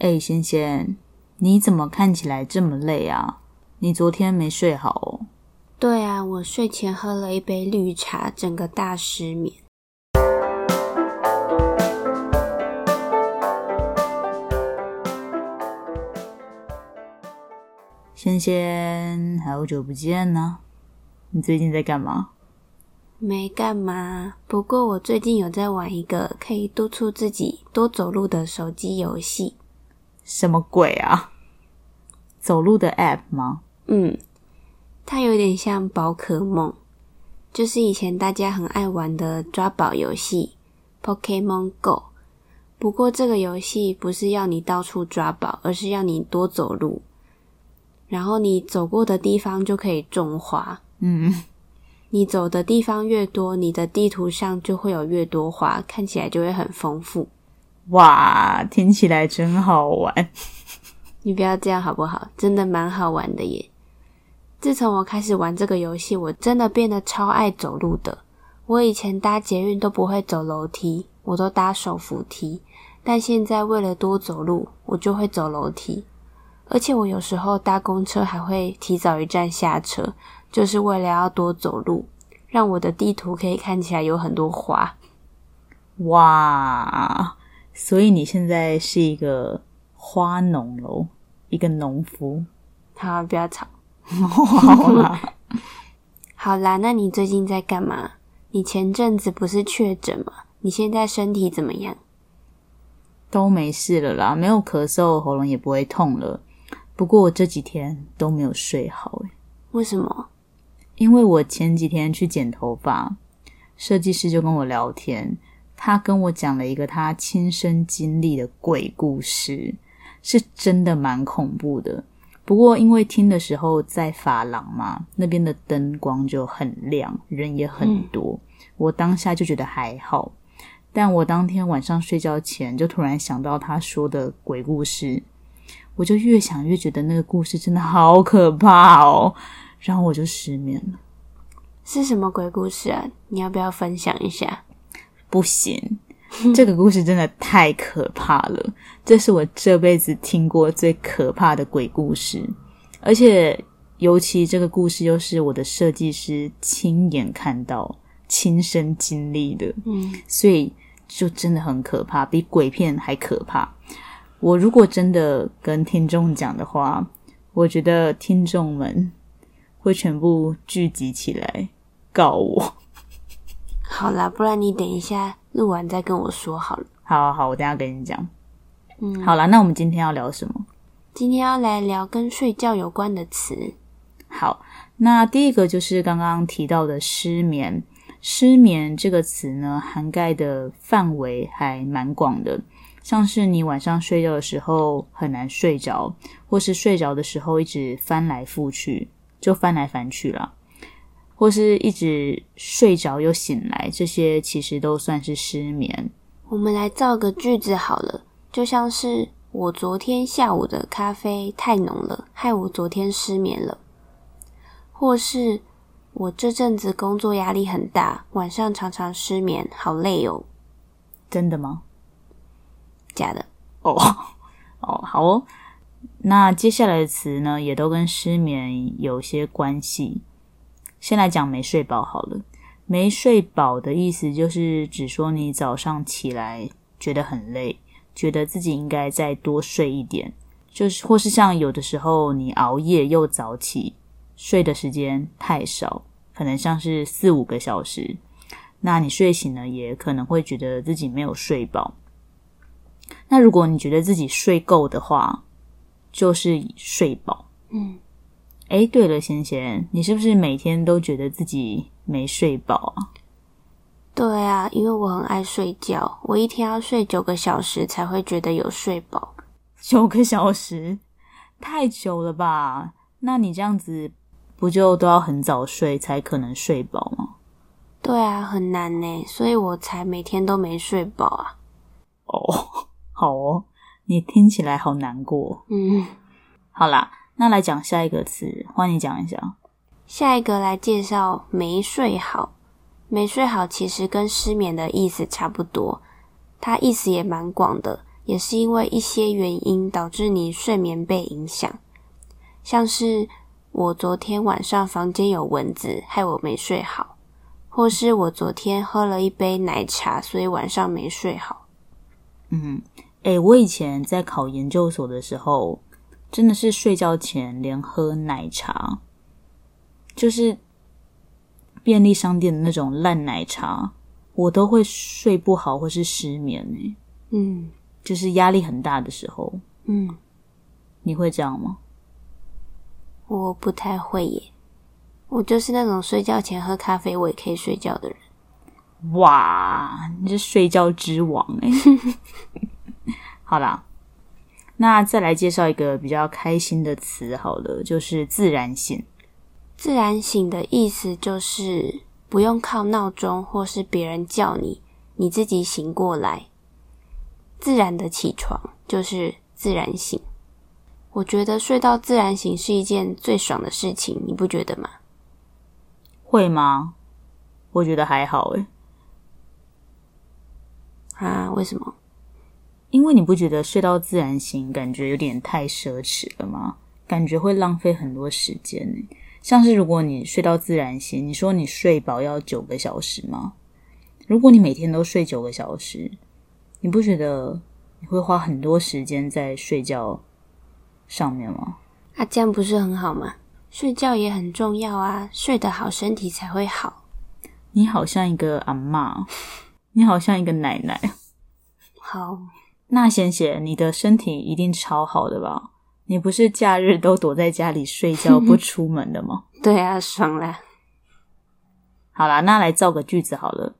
哎，仙仙，你怎么看起来这么累啊？你昨天没睡好哦？对啊，我睡前喝了一杯绿茶，整个大失眠。仙仙，好久不见呢，你最近在干嘛？没干嘛，不过我最近有在玩一个可以督促自己多走路的手机游戏。什么鬼啊？走路的 App 吗？嗯，它有点像宝可梦，就是以前大家很爱玩的抓宝游戏 Pokémon Go。不过这个游戏不是要你到处抓宝，而是要你多走路，然后你走过的地方就可以种花。嗯，你走的地方越多，你的地图上就会有越多花，看起来就会很丰富。哇，听起来真好玩！你不要这样好不好？真的蛮好玩的耶。自从我开始玩这个游戏，我真的变得超爱走路的。我以前搭捷运都不会走楼梯，我都搭手扶梯。但现在为了多走路，我就会走楼梯。而且我有时候搭公车还会提早一站下车，就是为了要多走路，让我的地图可以看起来有很多花。哇！所以你现在是一个花农喽，一个农夫。好，不要吵。好啦，好啦，那你最近在干嘛？你前阵子不是确诊吗？你现在身体怎么样？都没事了啦，没有咳嗽，喉咙也不会痛了。不过我这几天都没有睡好，诶。为什么？因为我前几天去剪头发，设计师就跟我聊天。他跟我讲了一个他亲身经历的鬼故事，是真的蛮恐怖的。不过因为听的时候在发廊嘛，那边的灯光就很亮，人也很多，嗯、我当下就觉得还好。但我当天晚上睡觉前就突然想到他说的鬼故事，我就越想越觉得那个故事真的好可怕哦，然后我就失眠了。是什么鬼故事啊？你要不要分享一下？不行，这个故事真的太可怕了。这是我这辈子听过最可怕的鬼故事，而且尤其这个故事又是我的设计师亲眼看到、亲身经历的，嗯，所以就真的很可怕，比鬼片还可怕。我如果真的跟听众讲的话，我觉得听众们会全部聚集起来告我。好啦，不然你等一下录完再跟我说好了。好好好，我等一下跟你讲。嗯，好啦，那我们今天要聊什么？今天要来聊跟睡觉有关的词。好，那第一个就是刚刚提到的失眠。失眠这个词呢，涵盖的范围还蛮广的，像是你晚上睡觉的时候很难睡着，或是睡着的时候一直翻来覆去，就翻来翻去啦。或是一直睡着又醒来，这些其实都算是失眠。我们来造个句子好了，就像是我昨天下午的咖啡太浓了，害我昨天失眠了。或是我这阵子工作压力很大，晚上常常失眠，好累哦。真的吗？假的。哦哦，好哦。那接下来的词呢，也都跟失眠有些关系。先来讲没睡饱好了。没睡饱的意思就是指说你早上起来觉得很累，觉得自己应该再多睡一点，就是或是像有的时候你熬夜又早起，睡的时间太少，可能像是四五个小时，那你睡醒了也可能会觉得自己没有睡饱。那如果你觉得自己睡够的话，就是睡饱。嗯。哎，对了，贤贤，你是不是每天都觉得自己没睡饱啊？对啊，因为我很爱睡觉，我一天要睡九个小时才会觉得有睡饱。九个小时？太久了吧？那你这样子不就都要很早睡才可能睡饱吗？对啊，很难呢，所以我才每天都没睡饱啊。哦，好哦，你听起来好难过。嗯，好啦。那来讲下一个词，换你讲一下。下一个来介绍没睡好。没睡好其实跟失眠的意思差不多，它意思也蛮广的，也是因为一些原因导致你睡眠被影响，像是我昨天晚上房间有蚊子，害我没睡好，或是我昨天喝了一杯奶茶，所以晚上没睡好。嗯，哎、欸，我以前在考研究所的时候，真的是睡觉前连喝奶茶，就是便利商店的那种烂奶茶，我都会睡不好或是失眠呢。嗯，就是压力很大的时候。嗯，你会这样吗？我不太会耶，我就是那种睡觉前喝咖啡我也可以睡觉的人。哇，你是睡觉之王哎！好啦，那再来介绍一个比较开心的词，好了，就是自然醒。自然醒的意思就是不用靠闹钟或是别人叫你，你自己醒过来，自然的起床就是自然醒。我觉得睡到自然醒是一件最爽的事情，你不觉得吗？会吗？我觉得还好诶。啊？为什么？因为你不觉得睡到自然醒感觉有点太奢侈了吗？感觉会浪费很多时间呢。像是如果你睡到自然醒，你说你睡饱要九个小时吗？如果你每天都睡九个小时，你不觉得你会花很多时间在睡觉上面吗？啊，这样不是很好吗？睡觉也很重要啊，睡得好身体才会好。你好像一个阿妈。你好像一个奶奶。好，那贤贤，你的身体一定超好的吧？你不是假日都躲在家里睡觉不出门的吗？对啊，爽啦。好啦，那来造个句子好了，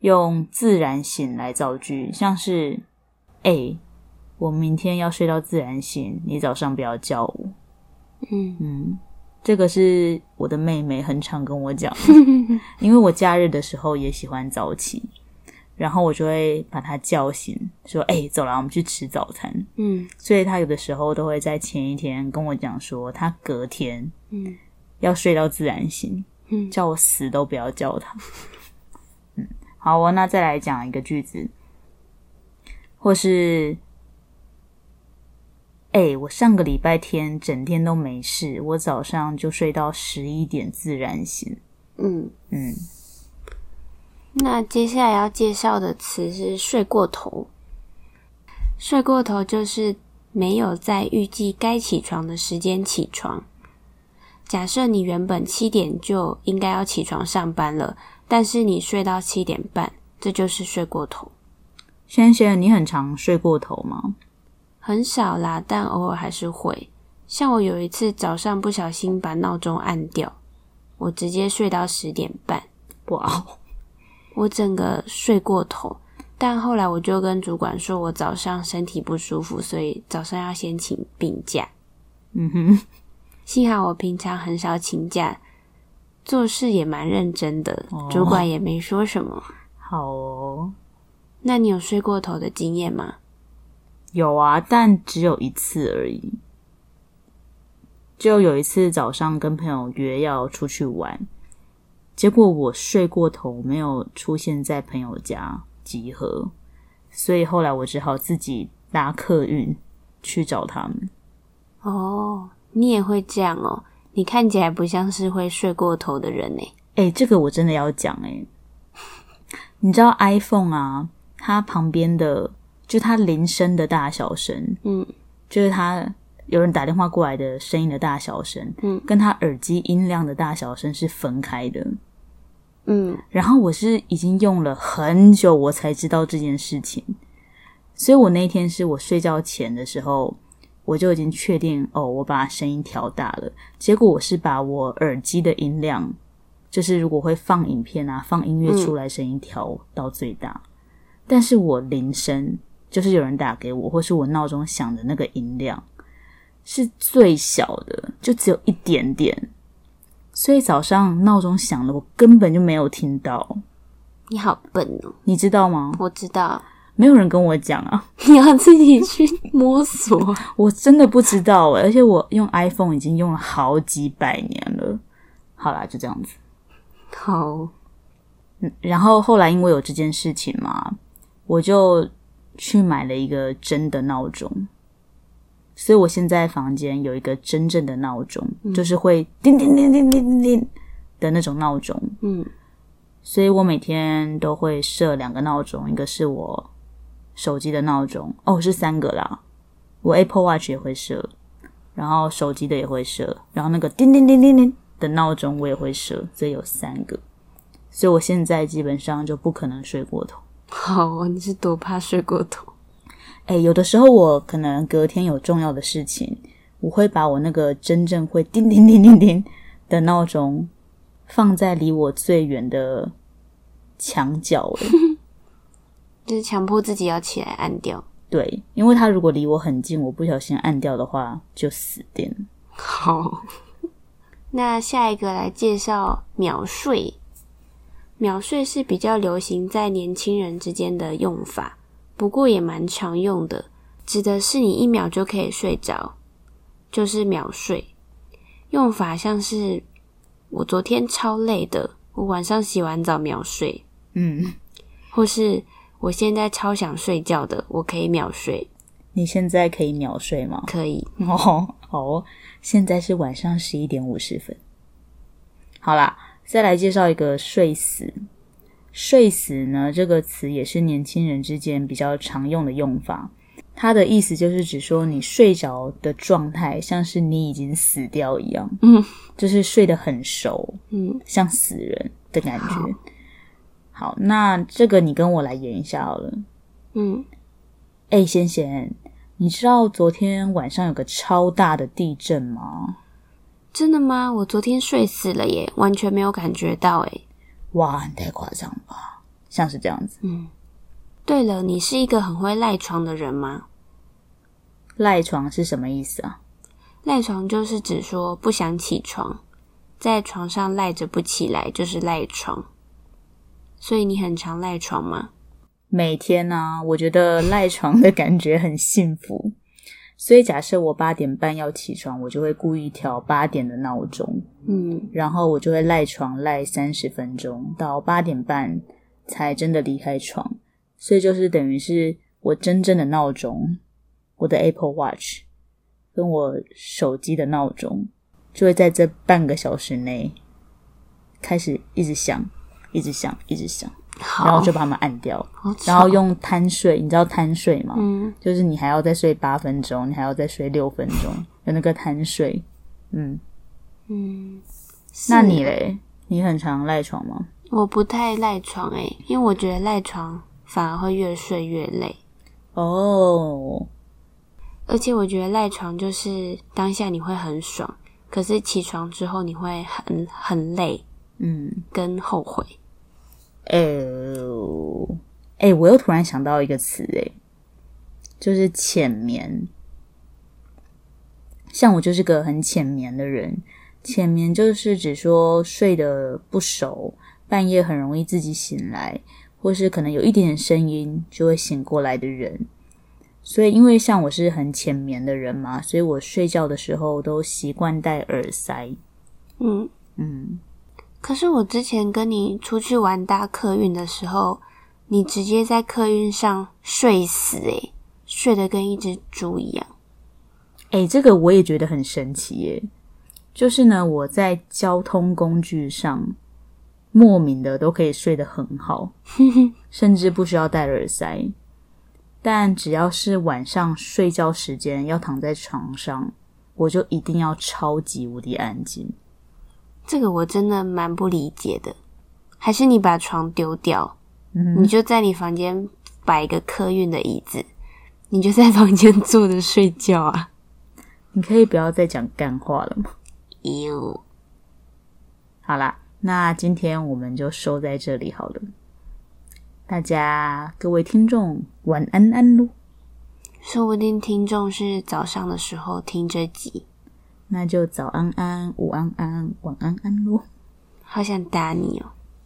用自然醒来造句，像是：哎，我明天要睡到自然醒，你早上不要叫我。嗯嗯。这个是我的妹妹很常跟我讲，因为我假日的时候也喜欢早起，然后我就会把他叫醒，说：“哎，走啦，我们去吃早餐。”嗯，所以他有的时候都会在前一天跟我讲说，他隔天嗯要睡到自然醒，嗯，叫我死都不要叫他。嗯，好哦，那再来讲一个句子，或是。哎、欸，我上个礼拜天整天都没事，我早上就睡到十一点自然醒。嗯嗯。那接下来要介绍的词是睡过头。睡过头就是没有在预计该起床的时间起床。假设你原本七点就应该要起床上班了，但是你睡到七点半，这就是睡过头。萱萱，你很常睡过头吗？很少啦，但偶尔还是会。像我有一次早上不小心把闹钟按掉，我直接睡到十点半。哇，我整个睡过头。但后来我就跟主管说我早上身体不舒服，所以早上要先请病假。嗯哼，幸好我平常很少请假，做事也蛮认真的，哦，主管也没说什么。好哦，那你有睡过头的经验吗？有啊，但只有一次而已。就有一次早上跟朋友约要出去玩，结果我睡过头，没有出现在朋友家集合，所以后来我只好自己搭客运去找他们。哦，你也会这样哦？你看起来不像是会睡过头的人诶。诶，这个我真的要讲诶。你知道 iPhone 啊，它旁边的。就它铃声的大小声，嗯，就是它有人打电话过来的声音的大小声，嗯，跟它耳机音量的大小声是分开的，嗯。然后我是已经用了很久，我才知道这件事情，所以我那天是我睡觉前的时候，我就已经确定哦，我把声音调大了。结果我是把我耳机的音量，就是如果会放影片啊、放音乐出来，声音调到最大，嗯，但是我铃声。就是有人打给我，或是我闹钟响的那个音量是最小的，就只有一点点，所以早上闹钟响了，我根本就没有听到。你好笨哦！你知道吗？我知道，没有人跟我讲啊，你要自己去摸索。我真的不知道欸，而且我用 iPhone 已经用了好几百年了。好啦，就这样子。好，嗯，然后后来因为有这件事情嘛，我就。去买了一个真的闹钟，所以我现在房间有一个真正的闹钟，嗯、就是会叮叮叮叮叮叮叮的那种闹钟。嗯，所以我每天都会设两个闹钟，一个是我手机的闹钟，哦，是三个啦。我 Apple Watch 也会设，然后手机的也会设，然后那个叮叮叮叮叮的闹钟我也会设，所以有三个。所以我现在基本上就不可能睡过头。好，你是多怕睡过头？哎，有的时候我可能隔天有重要的事情，我会把我那个真正会叮叮叮叮叮的闹钟放在离我最远的墙角，就是强迫自己要起来按掉。对，因为它如果离我很近，我不小心按掉的话，就死定了。好，那下一个来介绍秒睡。秒睡是比较流行在年轻人之间的用法，不过也蛮常用的，指的是你一秒就可以睡着，就是秒睡。用法像是我昨天超累的，我晚上洗完澡秒睡，嗯，或是我现在超想睡觉的，我可以秒睡。你现在可以秒睡吗？可以。哦，好哦，现在是晚上十一点五十分。好啦。再来介绍一个“睡死”。睡死呢，这个词也是年轻人之间比较常用的用法。它的意思就是指说你睡着的状态，像是你已经死掉一样，嗯，就是睡得很熟，嗯，像死人的感觉。好，好，那这个你跟我来演一下好了。嗯，哎，贤贤，你知道昨天晚上有个超大的地震吗？真的吗？我昨天睡死了耶，完全没有感觉到诶。哇，你太夸张吧？像是这样子。嗯。对了，你是一个很会赖床的人吗？赖床是什么意思啊？赖床就是指说不想起床，在床上赖着不起来，就是赖床。所以你很常赖床吗？每天啊，我觉得赖床的感觉很幸福。所以，假设我八点半要起床，我就会故意调八点的闹钟，嗯，然后我就会赖床赖三十分钟，到八点半才真的离开床。所以，就是等于是我真正的闹钟，我的 Apple Watch 跟我手机的闹钟，就会在这半个小时内开始一直响，一直响，一直响。然后就把它们按掉，然后用贪睡，你知道贪睡吗？嗯，就是你还要再睡八分钟，你还要再睡六分钟，有那个贪睡。嗯嗯，那你嘞？你很常赖床吗？我不太赖床诶，因为我觉得赖床反而会越睡越累。哦，而且我觉得赖床就是当下你会很爽，可是起床之后你会很很累，嗯，跟后悔。呃，哎，我又突然想到一个词，哎，就是浅眠。像我就是个很浅眠的人，浅眠就是指说睡得不熟，半夜很容易自己醒来，或是可能有一点点声音就会醒过来的人。所以，因为像我是很浅眠的人嘛，所以我睡觉的时候都习惯戴耳塞。嗯嗯。可是我之前跟你出去玩搭客运的时候，你直接在客运上睡死，诶，睡得跟一只猪一样。诶，这个我也觉得很神奇耶。就是呢，我在交通工具上莫名的都可以睡得很好，甚至不需要戴耳塞。但只要是晚上睡觉时间要躺在床上，我就一定要超级无敌安静。这个我真的蛮不理解的，还是你把床丢掉，嗯，你就在你房间摆一个客运的椅子，你就在房间坐着睡觉啊？你可以不要再讲干话了吗？哟，好啦，那今天我们就收在这里好了。大家各位听众晚安安喽，说不定听众是早上的时候听这集。那就早安安、午安安、晚安安喽。好想打你哦。